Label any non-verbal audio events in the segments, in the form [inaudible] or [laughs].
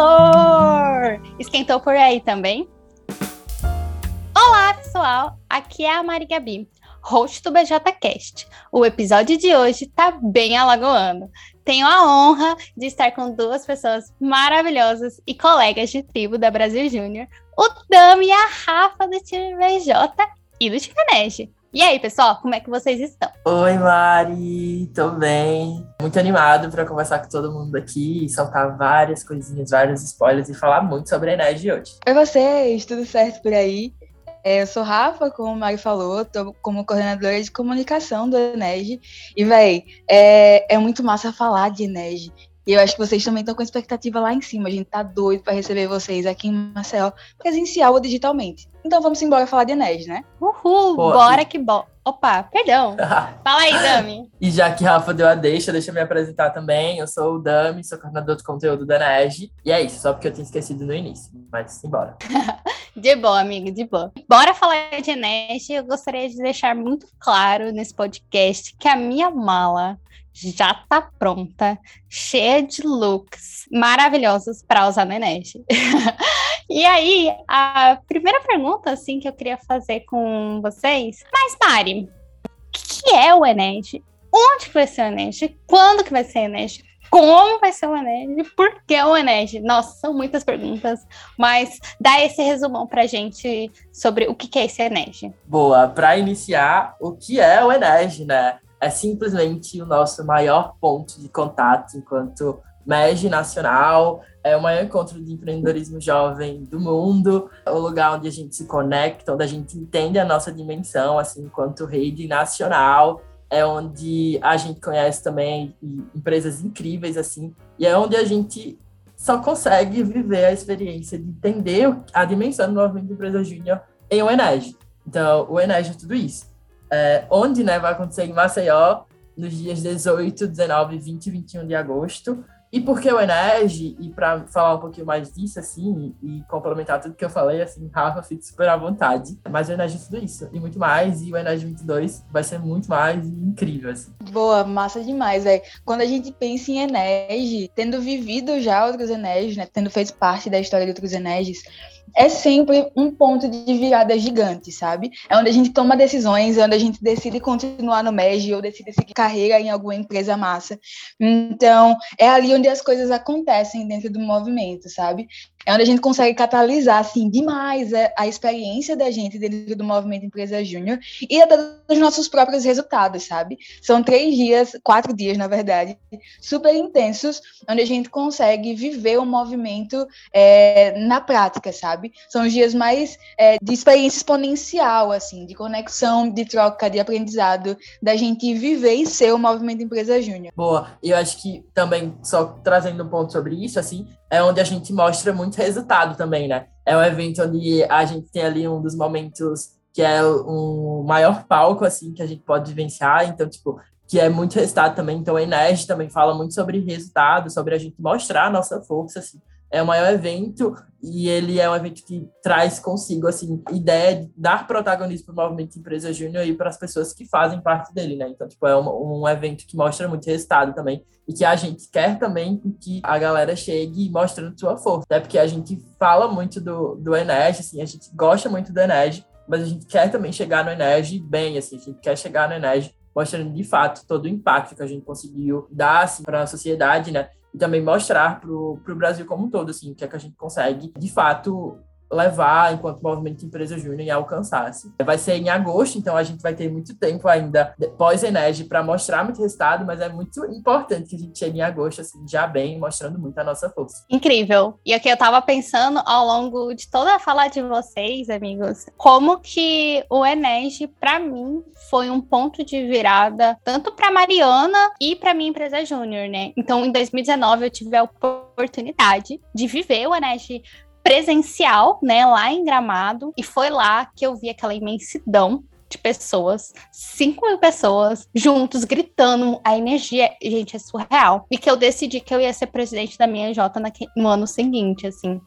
calor! Esquentou por aí também? Olá, pessoal! Aqui é a Mari Gabi, host do BJCast. O episódio de hoje tá bem alagoano. Tenho a honra de estar com duas pessoas maravilhosas e colegas de tribo da Brasil Júnior, o Dami e a Rafa do time BJ e do time Nege. E aí, pessoal, como é que vocês estão? Oi, Mari, tô bem. Muito animado para conversar com todo mundo aqui, soltar várias coisinhas, vários spoilers e falar muito sobre a Ened hoje. Oi, vocês, tudo certo por aí? É, eu sou Rafa, como o Mari falou, tô como coordenadora de comunicação do Ened. E, véi, é, é muito massa falar de Ened. E eu acho que vocês também estão com expectativa lá em cima. A gente tá doido para receber vocês aqui em Maceió, presencial ou digitalmente. Então vamos embora falar de Enes, né? Uhul, Pô, bora e... que bom. Opa, perdão. [laughs] Fala aí, Dami. e já que Rafa deu a deixa, deixa eu me apresentar também. Eu sou o Dami, sou coordenador de conteúdo da NEG. E é isso, só porque eu tinha esquecido no início. Mas simbora. [laughs] de boa, amigo, de boa. Bora falar de NEG. Eu gostaria de deixar muito claro nesse podcast que a minha mala já tá pronta, cheia de looks maravilhosos para usar no Enes. [laughs] e aí, a primeira pergunta assim que eu queria fazer com vocês, mas Mari, o que é o Enes? Onde vai ser o Enes? Quando que vai ser o Enes? Como vai ser o Enes? Por que o Enes? Nossa, são muitas perguntas, mas dá esse resumão pra gente sobre o que é esse Enes. Boa, para iniciar, o que é o Enes, né? É simplesmente o nosso maior ponto de contato enquanto MEG nacional, é o maior encontro de empreendedorismo jovem do mundo, é o lugar onde a gente se conecta, onde a gente entende a nossa dimensão, assim, enquanto rede nacional, é onde a gente conhece também empresas incríveis, assim, e é onde a gente só consegue viver a experiência de entender a dimensão do movimento de empresa júnior em o Enege. Então, o Enege é tudo isso é, onde né, vai acontecer em Maceió, nos dias 18, 19, 20 e 21 de agosto. E por que o Enege? E para falar um pouquinho mais disso, assim, e complementar tudo que eu falei, assim, Rafa, fique super à vontade. Mas o Enege é tudo isso, e muito mais, e o Enege 22 vai ser muito mais incrível, assim. Boa, massa demais, velho. Quando a gente pensa em Enege, tendo vivido já outros Eneges, né, tendo feito parte da história de outros Eneges, é sempre um ponto de virada gigante, sabe? É onde a gente toma decisões, é onde a gente decide continuar no MEG ou decide seguir carreira em alguma empresa massa. Então, é ali onde as coisas acontecem dentro do movimento, sabe? É onde a gente consegue catalisar, assim, demais a, a experiência da gente dentro do movimento Empresa Júnior e até dos nossos próprios resultados, sabe? São três dias, quatro dias, na verdade, super intensos, onde a gente consegue viver o movimento é, na prática, sabe? São os dias mais é, de experiência exponencial, assim, de conexão, de troca, de aprendizado, da gente viver e ser o movimento Empresa Júnior. Boa, eu acho que também, só trazendo um ponto sobre isso, assim, é onde a gente mostra muito resultado também, né? É um evento onde a gente tem ali um dos momentos que é um maior palco, assim, que a gente pode vivenciar. Então, tipo, que é muito resultado também. Então, a Enerd também fala muito sobre resultado, sobre a gente mostrar a nossa força, assim é o maior evento e ele é um evento que traz consigo assim ideia de dar protagonismo para o movimento empresa júnior e para as pessoas que fazem parte dele, né? Então, tipo, é um, um, evento que mostra muito resultado também e que a gente quer também que a galera chegue mostrando sua força, até porque a gente fala muito do, do assim, a gente gosta muito do Enege, mas a gente quer também chegar no Enege bem, assim, a gente quer chegar no Enege mostrando de fato todo o impacto que a gente conseguiu dar assim, para a sociedade, né? E também mostrar para o Brasil como um todo, assim, o que é que a gente consegue, de fato, levar enquanto movimento de empresa júnior e alcançar. Assim. Vai ser em agosto, então a gente vai ter muito tempo ainda pós-Enege para mostrar muito resultado, mas é muito importante que a gente chegue em agosto assim, já bem, mostrando muito a nossa força. Incrível. E aqui eu estava pensando ao longo de toda a fala de vocês, amigos, como que o Enege para mim foi um ponto de virada tanto para Mariana e para minha empresa júnior, né? Então em 2019 eu tive a oportunidade de viver o Enege presencial, né, lá em Gramado, e foi lá que eu vi aquela imensidão de pessoas, 5 mil pessoas juntos, gritando, a energia, gente, é surreal. E que eu decidi que eu ia ser presidente da minha J no ano seguinte, assim.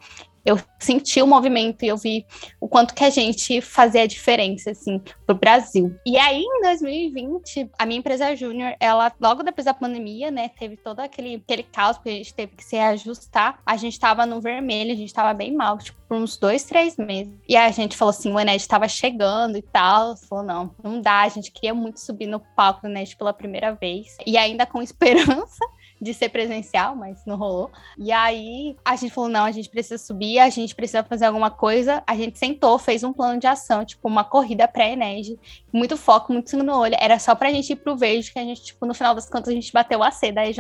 Eu senti o movimento e eu vi o quanto que a gente fazia a diferença, assim, pro Brasil. E aí, em 2020, a minha empresa júnior, ela, logo depois da pandemia, né, teve todo aquele, aquele caos, porque a gente teve que se ajustar. A gente tava no vermelho, a gente tava bem mal, tipo, por uns dois, três meses. E a gente falou assim, o Enéas tava chegando e tal. Falou, não, não dá, a gente queria muito subir no palco do Enéas pela primeira vez. E ainda com [laughs] esperança de ser presencial, mas não rolou. E aí a gente falou: não, a gente precisa subir, a gente precisa fazer alguma coisa. A gente sentou, fez um plano de ação, tipo, uma corrida pré-Enege, muito foco, muito sangue no olho. Era só pra gente ir pro verde, que a gente, tipo, no final das contas, a gente bateu a C da EJ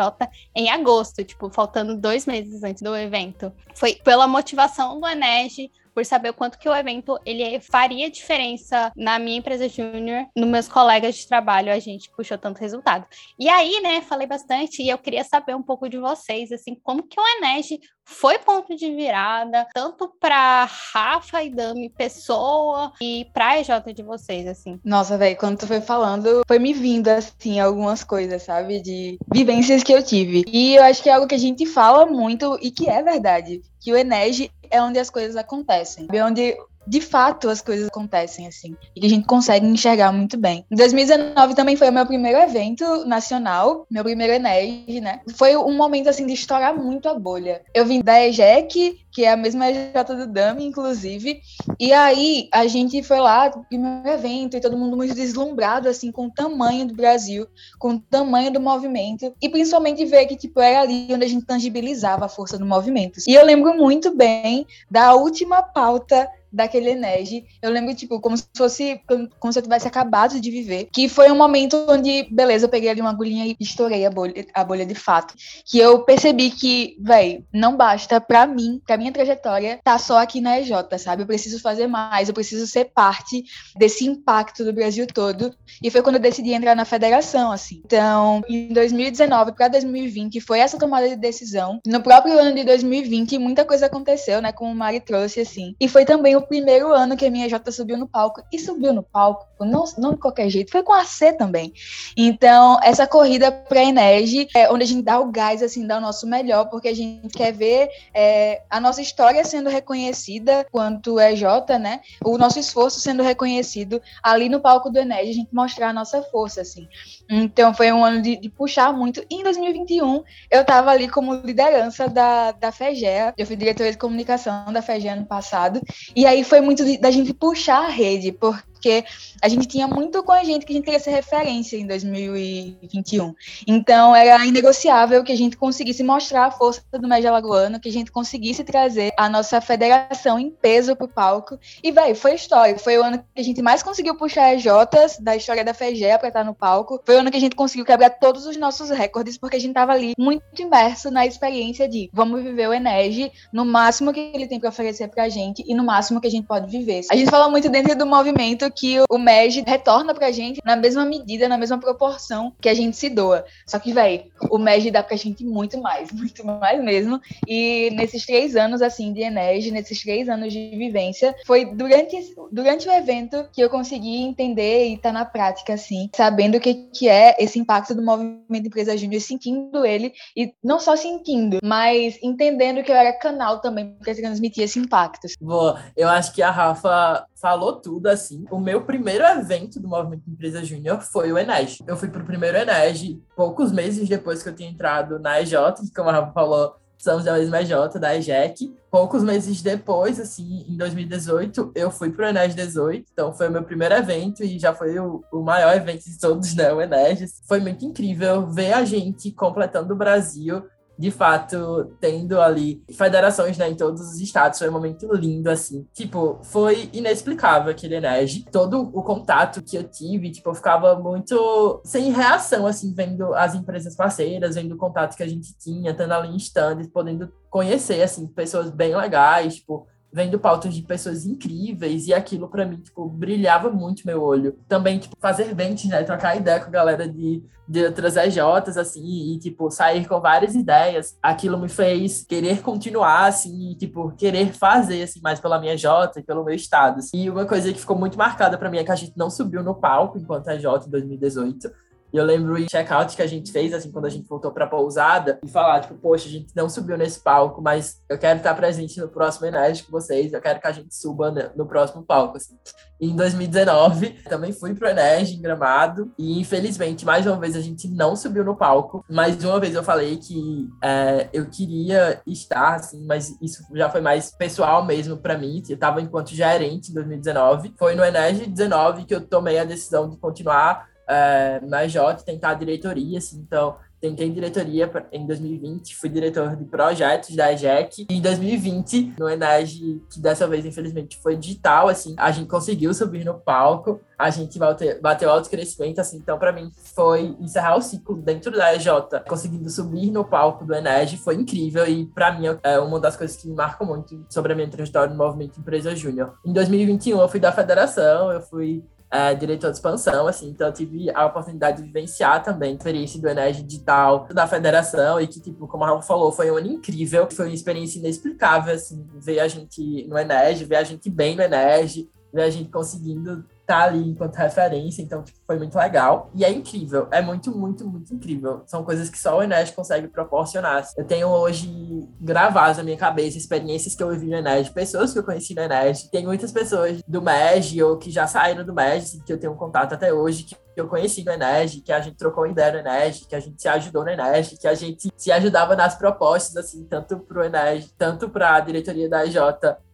em agosto, tipo, faltando dois meses antes do evento. Foi pela motivação do Enege, por saber o quanto que o evento ele faria diferença na minha empresa júnior, nos meus colegas de trabalho, a gente puxou tanto resultado. E aí, né, falei bastante e eu queria saber um pouco de vocês, assim, como que o Enege foi ponto de virada, tanto para Rafa e Dami pessoa e pra EJ de vocês, assim. Nossa, velho, quando tu foi falando, foi me vindo, assim, algumas coisas, sabe? De vivências que eu tive. E eu acho que é algo que a gente fala muito e que é verdade. Que o Enege é onde as coisas acontecem. É onde de fato as coisas acontecem assim e que a gente consegue enxergar muito bem. Em 2019 também foi o meu primeiro evento nacional, meu primeiro Eneg, né? Foi um momento assim de estourar muito a bolha. Eu vim da EJEC, que é a mesma EJ do Dami, inclusive, e aí a gente foi lá, primeiro evento, e todo mundo muito deslumbrado assim com o tamanho do Brasil, com o tamanho do movimento e principalmente ver que tipo era ali onde a gente tangibilizava a força do movimento. E eu lembro muito bem da última pauta daquele Enege. Eu lembro, tipo, como se fosse, como se eu tivesse acabado de viver. Que foi um momento onde, beleza, eu peguei ali uma agulhinha e estourei a bolha, a bolha de fato. Que eu percebi que, véi, não basta pra mim, pra minha trajetória, tá só aqui na EJ, sabe? Eu preciso fazer mais, eu preciso ser parte desse impacto do Brasil todo. E foi quando eu decidi entrar na federação, assim. Então, em 2019 para 2020, foi essa tomada de decisão. No próprio ano de 2020, muita coisa aconteceu, né? Como o Mari trouxe, assim. E foi também o primeiro ano que a minha J subiu no palco. E subiu no palco, não, não de qualquer jeito, foi com a C também. Então, essa corrida para Energy é onde a gente dá o gás, assim, dá o nosso melhor, porque a gente quer ver é, a nossa história sendo reconhecida quanto EJ, né? O nosso esforço sendo reconhecido ali no palco do Energy, a gente mostrar a nossa força, assim. Então, foi um ano de, de puxar muito. E em 2021, eu estava ali como liderança da, da FEGEA. Eu fui diretora de comunicação da FEGEA ano passado. E aí aí foi muito da gente puxar a rede, porque porque a gente tinha muito com a gente que a gente queria ser referência em 2021. Então, era inegociável que a gente conseguisse mostrar a força do Médio Alagoano, que a gente conseguisse trazer a nossa federação em peso pro palco. E, velho, foi história. Foi o ano que a gente mais conseguiu puxar EJs da história da FEGE para estar no palco. Foi o ano que a gente conseguiu quebrar todos os nossos recordes, porque a gente tava ali muito imerso na experiência de vamos viver o Enege no máximo que ele tem para oferecer pra gente e no máximo que a gente pode viver. A gente fala muito dentro do movimento que o MEG retorna pra gente na mesma medida, na mesma proporção que a gente se doa. Só que, velho, o MEG dá pra gente muito mais, [laughs] muito mais mesmo. E nesses três anos, assim, de Enege, nesses três anos de vivência, foi durante, durante o evento que eu consegui entender e tá na prática, assim, sabendo o que, que é esse impacto do movimento Empresa Júnior, sentindo ele, e não só sentindo, mas entendendo que eu era canal também para transmitir esse impacto. Boa, eu acho que a Rafa falou tudo, assim. O meu primeiro evento do Movimento Empresa Júnior foi o Enege. Eu fui para o primeiro Enege poucos meses depois que eu tinha entrado na EJ, que como a Rafa falou, somos da mesma EJ, da EJEC. Poucos meses depois, assim, em 2018, eu fui para o Enege 18, então foi o meu primeiro evento e já foi o, o maior evento de todos, né, o Enege. Foi muito incrível ver a gente completando o Brasil de fato, tendo ali federações né, em todos os estados, foi um momento lindo, assim. Tipo, foi inexplicável aquele Enege. Todo o contato que eu tive, tipo, eu ficava muito sem reação, assim, vendo as empresas parceiras, vendo o contato que a gente tinha, estando ali em stands, podendo conhecer, assim, pessoas bem legais, tipo, vendo pautas de pessoas incríveis e aquilo para mim, tipo, brilhava muito meu olho. Também, tipo, fazer eventos, né, trocar ideia com a galera de, de outras EJs, assim, e, tipo, sair com várias ideias. Aquilo me fez querer continuar, assim, e, tipo, querer fazer, assim, mais pela minha J e pelo meu estado. Assim. E uma coisa que ficou muito marcada para mim é que a gente não subiu no palco enquanto EJ em 2018, E eu lembro o check-out que a gente fez, assim, quando a gente voltou pra pousada, e falar, tipo, poxa, a gente não subiu nesse palco, mas eu quero estar presente no próximo Enérgico com vocês, eu quero que a gente suba no próximo palco, assim. E em 2019, também fui pro Enérgico em Gramado, e infelizmente, mais uma vez, a gente não subiu no palco. Mais uma vez eu falei que é, eu queria estar, assim, mas isso já foi mais pessoal mesmo para mim. Eu tava enquanto gerente em 2019. Foi no Enérgico 19 que eu tomei a decisão de continuar é, na EJ, tentar a diretoria, assim, então tentei diretoria em 2020, fui diretor de projetos da EJEC. Em 2020, no Enage, que dessa vez, infelizmente, foi digital, assim, a gente conseguiu subir no palco, a gente bateu, alto crescimento, assim, então para mim foi encerrar o ciclo dentro da EJ, conseguindo subir no palco do Enage, foi incrível e para mim é uma das coisas que me marcam muito sobre a minha trajetória no movimento Empresa Júnior. Em 2021 eu fui da federação, eu fui é, diretor de expansão, assim, então eu tive a oportunidade de vivenciar também a experiência do Enege Digital da federação e que, tipo, como a Rafa falou, foi um ano incrível, foi uma experiência inexplicável, assim, ver a gente no Enege, ver a gente bem no Enege, ver a gente conseguindo tá ali enquanto referência, então tipo, foi muito legal. E é incrível, é muito, muito, muito incrível. São coisas que só o Enes consegue proporcionar. Eu tenho hoje gravadas na minha cabeça experiências que eu vivi no Enes, pessoas que eu conheci no Enes. Tem muitas pessoas do MEG ou que já saíram do MEG, assim, que eu tenho contato até hoje, que eu conheci no Enes, que a gente trocou ideia no Enes, que a gente se ajudou no Enes, que a gente se ajudava nas propostas, assim, tanto pro Enes, tanto para a diretoria da EJ,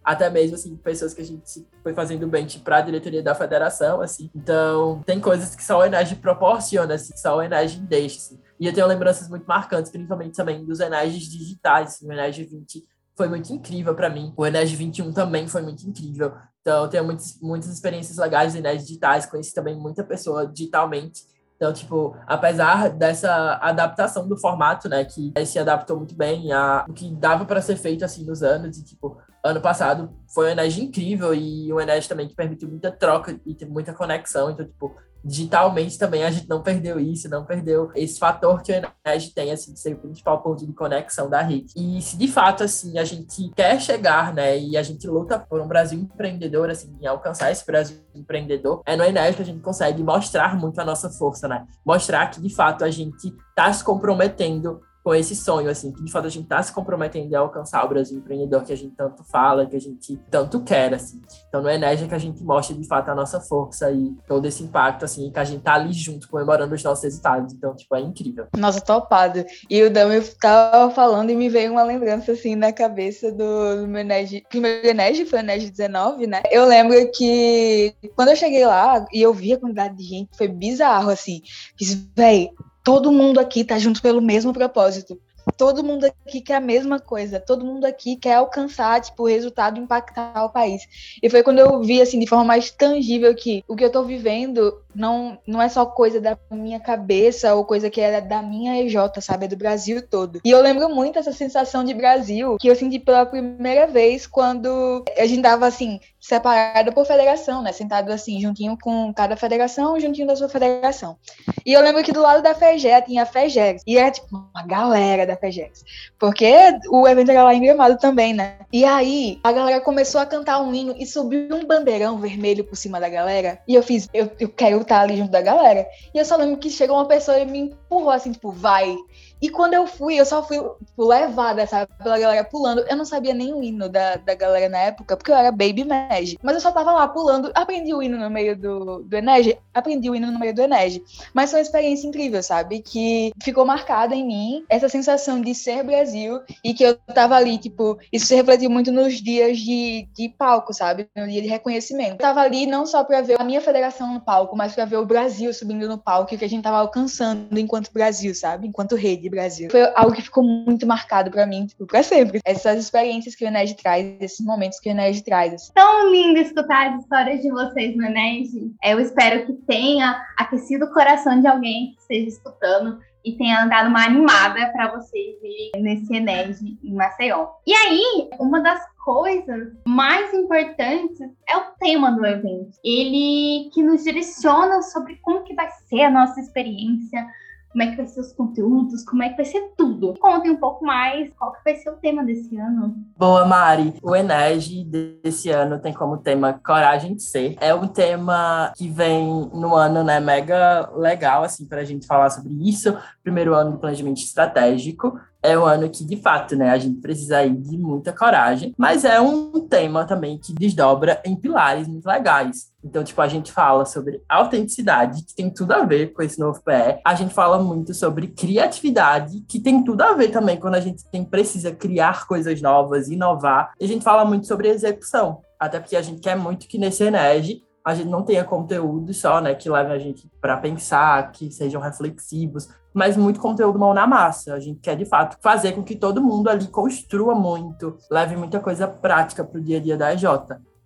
até mesmo, assim, pessoas que a gente foi fazendo bench para a diretoria da federação, assim. Então, tem coisas que só o Enage proporciona, assim, que só o Enage deixa, assim. E eu tenho lembranças muito marcantes, principalmente também dos Enages digitais, assim, o Enage 20 foi muito incrível para mim. O Enage 21 também foi muito incrível. Então, eu tenho muitas, muitas experiências legais em Enages digitais, conheci também muita pessoa digitalmente. Então, tipo, apesar dessa adaptação do formato, né, que se adaptou muito bem a o que dava para ser feito assim nos anos e tipo, ano passado foi uma energia incrível e uma energia também que permitiu muita troca e muita conexão, então tipo, digitalmente também a gente não perdeu isso, não perdeu esse fator que o Ened tem, assim, de ser o principal ponto de conexão da rede. E se de fato, assim, a gente quer chegar, né, e a gente luta por um Brasil empreendedor, assim, em alcançar esse Brasil empreendedor, é no Ened que a gente consegue mostrar muito a nossa força, né? Mostrar que, de fato, a gente está se comprometendo com esse sonho, assim, que de fato a gente está se comprometendo a alcançar o Brasil empreendedor que a gente tanto fala, que a gente tanto quer, assim. Então, no Enégia que a gente mostra de fato a nossa força e todo esse impacto, assim, que a gente tá ali junto, comemorando os nossos resultados. Então, tipo, é incrível. Nossa, topado. E o Dami tava falando e me veio uma lembrança, assim, na cabeça do, do meu Enégia. Primeiro Enégia foi o Enégia 19, né? Eu lembro que quando eu cheguei lá e eu vi a quantidade de gente, foi bizarro, assim. Fiz, véi, todo mundo aqui tá junto pelo mesmo propósito. Todo mundo aqui quer a mesma coisa, todo mundo aqui quer alcançar, tipo, o resultado impactar o país. E foi quando eu vi, assim, de forma mais tangível que o que eu tô vivendo não, não é só coisa da minha cabeça ou coisa que é da minha EJ, sabe? É do Brasil todo. E eu lembro muito essa sensação de Brasil que eu senti pela primeira vez quando a gente tava assim, separado por federação, né? Sentado assim, juntinho com cada federação, juntinho da sua federação. E eu lembro que do lado da FEGER tinha a FEGERS. E era tipo uma galera da FEGERS. Porque o evento era lá em Gramado também, né? E aí a galera começou a cantar um hino e subiu um bandeirão vermelho por cima da galera. E eu fiz, eu, eu quero estar ali junto da galera. E eu só lembro que chegou uma pessoa e me empurrou assim, tipo, vai. E quando eu fui, eu só fui tipo, levada, sabe, pela galera pulando. Eu não sabia nem o hino da, da galera na época, porque eu era Baby Mag. Mas eu só tava lá pulando. Aprendi o hino no meio do, do Enege, aprendi o hino no meio do Enege. Mas foi uma experiência incrível, sabe? Que ficou marcada em mim essa sensação de ser Brasil e que eu tava ali, tipo, isso se refletiu muito nos dias de, de palco, sabe? No dia de reconhecimento. Eu tava ali não só pra ver a minha federação no palco, mas pra ver o Brasil subindo no palco e o que a gente tava alcançando enquanto Brasil, sabe? Enquanto rede. Brasil. Foi algo que ficou muito marcado para mim, tipo, pra sempre. Essas experiências que o Ened traz, esses momentos que o Ened traz. Assim. Tão lindo escutar as histórias de vocês no Ened. Eu espero que tenha aquecido o coração de alguém que esteja escutando e tenha dado uma animada para vocês irem nesse Ened em Maceió. E aí, uma das coisas mais importantes é o tema do evento. Ele que nos direciona sobre como que vai ser a nossa experiência, como é que vai ser os conteúdos, como é que vai ser tudo. Contem um pouco mais qual que vai ser o tema desse ano. Boa, Mari. O Enege desse ano tem como tema Coragem de Ser. É um tema que vem no ano, né, mega legal, assim, para a gente falar sobre isso. Primeiro ano do planejamento estratégico é um ano que, de fato, né, a gente precisa aí de muita coragem, mas é um tema também que desdobra em pilares muito legais. Então, tipo, a gente fala sobre autenticidade, que tem tudo a ver com esse novo PE. A gente fala muito sobre criatividade, que tem tudo a ver também quando a gente tem, precisa criar coisas novas, inovar. E a gente fala muito sobre execução, até porque a gente quer muito que nesse Energy a gente não tenha conteúdo só, né, que leve a gente para pensar, que sejam reflexivos, mas muito conteúdo mão na massa. A gente quer, de fato, fazer com que todo mundo ali construa muito, leve muita coisa prática para o dia a dia da EJ.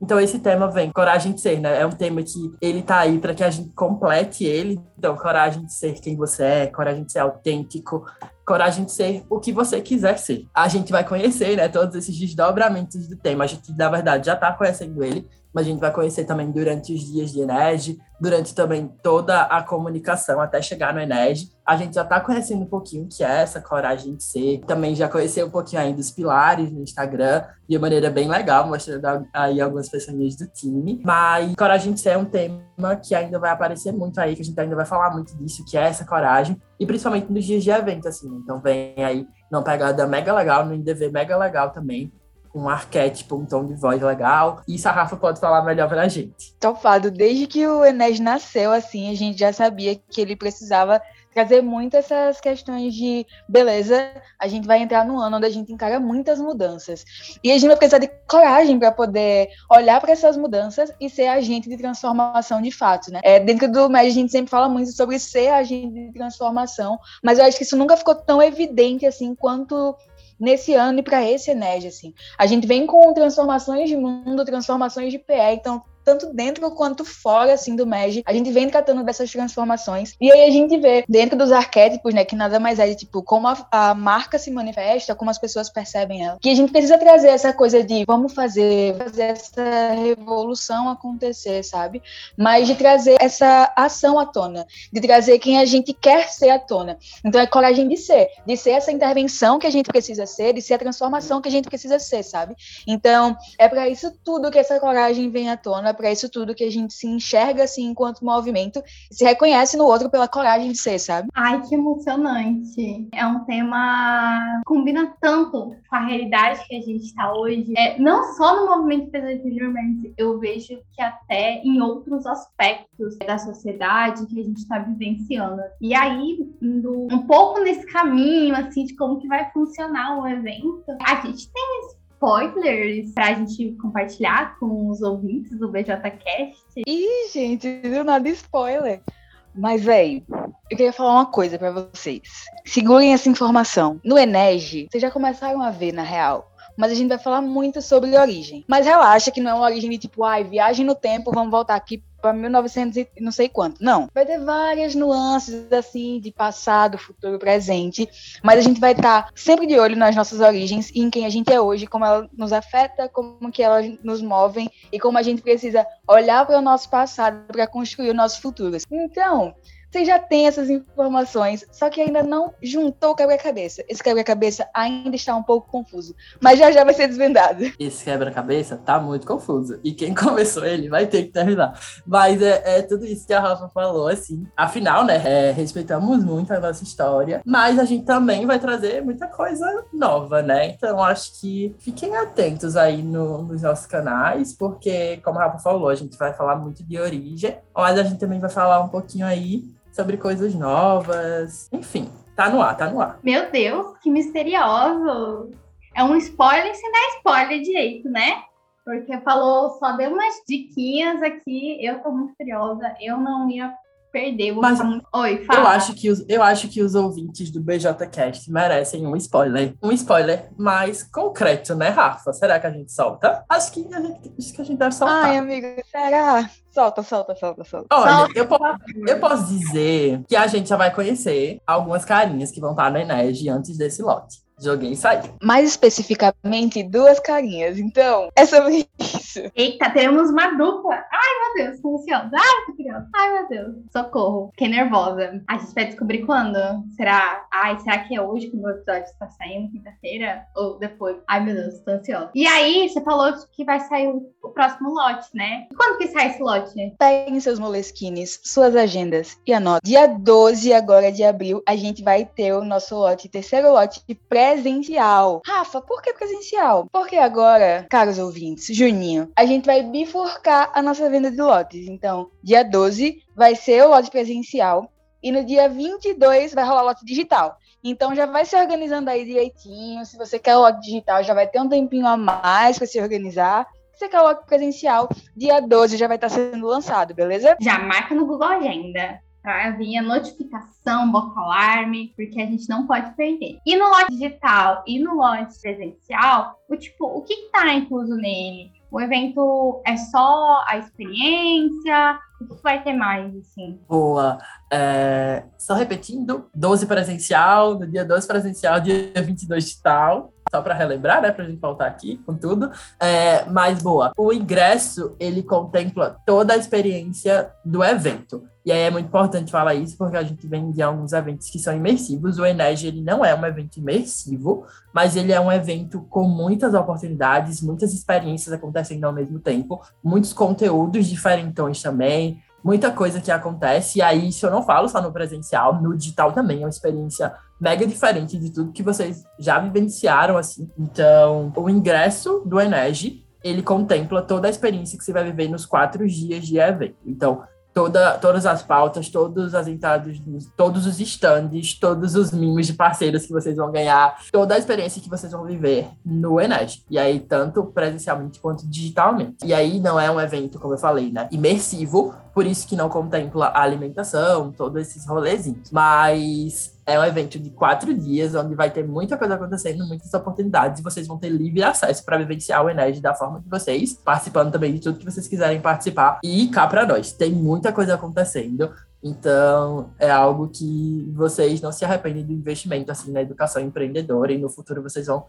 Então esse tema vem coragem de ser, né? É um tema que ele tá aí para que a gente complete ele. Então, coragem de ser quem você é, coragem de ser autêntico, coragem de ser o que você quiser ser. A gente vai conhecer, né, todos esses desdobramentos do tema. A gente, na verdade, já está conhecendo ele, mas a gente vai conhecer também durante os dias de Enege, durante também toda a comunicação até chegar no Enege. A gente já está conhecendo um pouquinho o que é essa coragem de ser. Também já conheceu um pouquinho aí dos pilares no Instagram, de maneira bem legal, mostrando aí algumas pessoas do time. Mas coragem de ser é um tema que ainda vai aparecer muito aí, que a gente ainda vai falar muito disso, que é essa coragem. E principalmente nos dias de evento, assim. Então vem aí numa pegada mega legal, no IDV mega legal também um arquétipo, um tom de voz legal. Isso a Rafa pode falar melhor pra gente. Topado, desde que o Enes nasceu, assim, a gente já sabia que ele precisava trazer muito essas questões de beleza. A gente vai entrar num ano onde a gente encara muitas mudanças. E a gente vai precisar de coragem para poder olhar para essas mudanças e ser agente de transformação de fato, né? É, dentro do MED a gente sempre fala muito sobre ser agente de transformação, mas eu acho que isso nunca ficou tão evidente assim quanto nesse ano e para esse Ened, assim. A gente vem com transformações de mundo, transformações de PE, então tanto dentro quanto fora assim do MEG, a gente vem tratando dessas transformações. E aí a gente vê dentro dos arquétipos, né, que nada mais é de tipo como a, a, marca se manifesta, como as pessoas percebem ela. Que a gente precisa trazer essa coisa de vamos fazer, fazer essa revolução acontecer, sabe? Mas de trazer essa ação à tona, de trazer quem a gente quer ser à tona. Então é coragem de ser, de ser essa intervenção que a gente precisa ser, de ser a transformação que a gente precisa ser, sabe? Então é para isso tudo que essa coragem vem à tona para isso tudo que a gente se enxerga assim enquanto movimento e se reconhece no outro pela coragem de ser, sabe? Ai, que emocionante. É um tema que combina tanto com a realidade que a gente está hoje. É, não só no movimento Presente eu vejo que até em outros aspectos da sociedade que a gente está vivenciando. E aí, indo um pouco nesse caminho, assim, de como que vai funcionar o evento, a gente tem esse spoilers pra gente compartilhar com os ouvintes do BJCast? Ih, gente, do nada spoiler. Mas, véi, eu queria falar uma coisa para vocês. Segurem essa informação. No Enege, vocês já começaram a ver, na real, mas a gente vai falar muito sobre origem. Mas relaxa que não é uma origem de tipo, ai, viagem no tempo, vamos voltar aqui para 1900 e não sei quanto. Não. Vai ter várias nuances, assim, de passado, futuro, presente. Mas a gente vai estar tá sempre de olho nas nossas origens e em quem a gente é hoje, como ela nos afeta, como que elas nos movem e como a gente precisa olhar para o nosso passado para construir o nosso futuro. Então, você já tem essas informações, só que ainda não juntou o quebra-cabeça. Esse quebra-cabeça ainda está um pouco confuso, mas já já vai ser desvendado. Esse quebra-cabeça tá muito confuso. E quem [laughs] começou ele vai ter que terminar. Mas é, é tudo isso que a Rafa falou, assim. Afinal, né, é, respeitamos muito a nossa história, mas a gente também vai trazer muita coisa nova, né? Então acho que fiquem atentos aí no, nos nossos canais, porque, como a Rafa falou, a gente vai falar muito de origem, mas a gente também vai falar um pouquinho aí sobre coisas novas. Enfim, tá no ar, tá no ar. Meu Deus, que misterioso! É um spoiler sem dar spoiler direito, né? Porque falou, só deu umas diquinhas aqui. Eu tô muito curiosa. Eu não ia perder. Mas, muito... Oi, fala. Eu acho, que os, eu acho que os ouvintes do BJCast merecem um spoiler. Um spoiler mais concreto, né, Rafa? Será que a gente solta? Acho que a gente, acho que a gente deve soltar. Ai, amigo, será? Solta, solta, solta, solta. Olha, solta. Eu, posso, eu posso dizer que a gente já vai conhecer algumas carinhas que vão estar no Enege antes desse lote. Joguei e saí. Mais especificamente, duas carinhas. Então, é sobre isso. Eita, temos uma dupla. Ai, meu Deus, tô ansiosa. Ai, tô curiosa. Ai, meu Deus. Socorro. Fiquei nervosa. A gente vai descobrir quando? Será? Ai, será que é hoje que o meu episódio está saindo? Quinta-feira? Ou depois? Ai, meu Deus, tô ansiosa. E aí, você falou que vai sair o, próximo lote, né? Quando que sai esse lote? Peguem seus moleskines, suas agendas e anotem. Dia 12 agora de abril, a gente vai ter o nosso lote, terceiro lote presencial. Rafa, por que presencial? Porque agora, caros ouvintes, Juninho, a gente vai bifurcar a nossa venda de lotes. Então, dia 12 vai ser o lote presencial e no dia 22 vai rolar lote digital. Então já vai se organizando aí direitinho. Se você quer o lote digital, já vai ter um tempinho a mais para se organizar. Se você quer o lote presencial, dia 12 já vai estar sendo lançado, beleza? Já marca no Google Agenda para vir a notificação, bota alarme, porque a gente não pode perder. E no lote digital e no lote presencial, o tipo, o que está incluso nele? O evento é só a experiência? O que vai ter mais, assim? Boa. É, só repetindo, 12 presencial, no dia 12 presencial, dia 22 digital. Só para relembrar, né, para gente voltar aqui com tudo. É, mas, boa, o ingresso, ele contempla toda a experiência do evento. E aí é muito importante falar isso, porque a gente vem de alguns eventos que são imersivos. O Enege, ele não é um evento imersivo, mas ele é um evento com muitas oportunidades, muitas experiências acontecendo ao mesmo tempo, muitos conteúdos diferentões também, muita coisa que acontece. E aí, isso eu não falo só no presencial, no digital também é uma experiência mega diferente de tudo que vocês já vivenciaram, assim. Então, o ingresso do Enege, ele contempla toda a experiência que você vai viver nos quatro dias de evento. Então, toda, todas as pautas, todas as entradas, todos os stands, todos os mimos de parceiros que vocês vão ganhar, toda a experiência que vocês vão viver no Ened. E aí, tanto presencialmente quanto digitalmente. E aí, não é um evento, como eu falei, né, imersivo, por isso que não contempla a alimentação, todos esses rolezinhos. Mas é um evento de quatro dias, onde vai ter muita coisa acontecendo, muitas oportunidades, e vocês vão ter livre acesso para vivenciar o Ened da forma de vocês, participando também de tudo que vocês quiserem participar. E cá para nós, tem muita coisa acontecendo. Então, é algo que vocês não se arrependem do investimento assim na educação empreendedora e no futuro vocês vão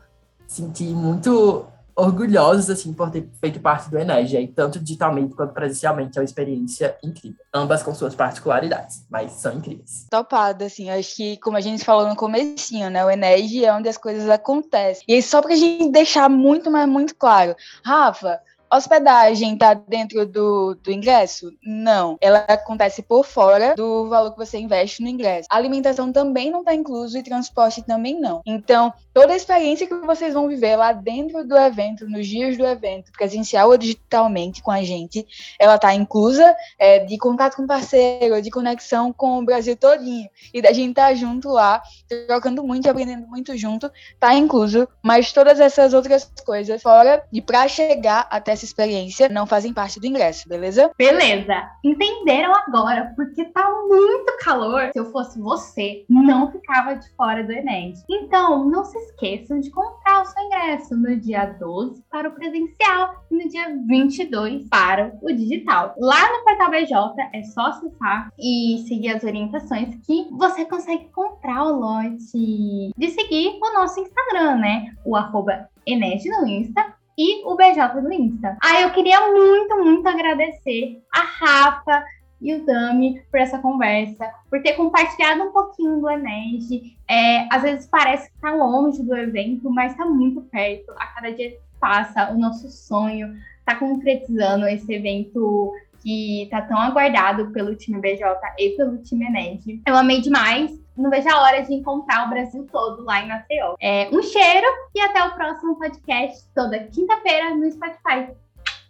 sentir muito orgulhosos assim por ter feito parte do Enege, e tanto digitalmente quanto presencialmente é uma experiência incrível, ambas com suas particularidades, mas são incríveis. Topado, assim, acho que como a gente falou no comecinho, né, o Enege é onde as coisas acontecem. E só pra gente deixar muito, mas muito claro, Rafa, Hospedagem está dentro do, do ingresso? Não. Ela acontece por fora do valor que você investe no ingresso. A alimentação também não está incluso e transporte também não. Então, toda a experiência que vocês vão viver lá dentro do evento, nos dias do evento, presencial ou digitalmente com a gente, ela está inclusa é, de contato com parceiro, de conexão com o Brasil todinho. E da gente estar tá junto lá, trocando muito aprendendo muito junto, tá incluso. Mas todas essas outras coisas fora e para chegar até essa experiência não fazem parte do ingresso, beleza? Beleza. Entenderam agora, porque tá muito calor. Se eu fosse você, não ficava de fora do Enem. Então, não se esqueçam de comprar o seu ingresso no dia 12 para o presencial e no dia 22 para o digital. Lá no portal BJ é só acessar e seguir as orientações que você consegue comprar o lote de seguir o nosso Instagram, né? O arroba Ened no Insta e o BJ no Insta. Ah, eu queria muito, muito agradecer a Rafa e o Dami por essa conversa, por ter compartilhado um pouquinho do Ened. É, às vezes parece que tá longe do evento, mas tá muito perto. A cada dia que passa, o nosso sonho tá concretizando esse evento que tá tão aguardado pelo time BJ e pelo time Ened. Eu amei demais não vejo a hora de encontrar o Brasil todo lá em Maceió. É, um cheiro e até o próximo podcast, toda quinta-feira no Spotify.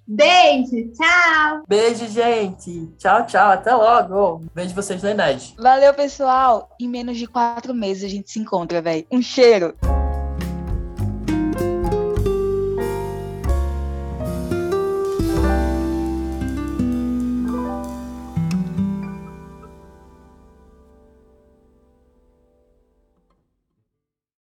Beijo, tchau! Beijo, gente! Tchau, tchau, até logo! Vejo vocês no Ened. Valeu, pessoal! Em menos de quatro meses a gente se encontra, velho. Um cheiro!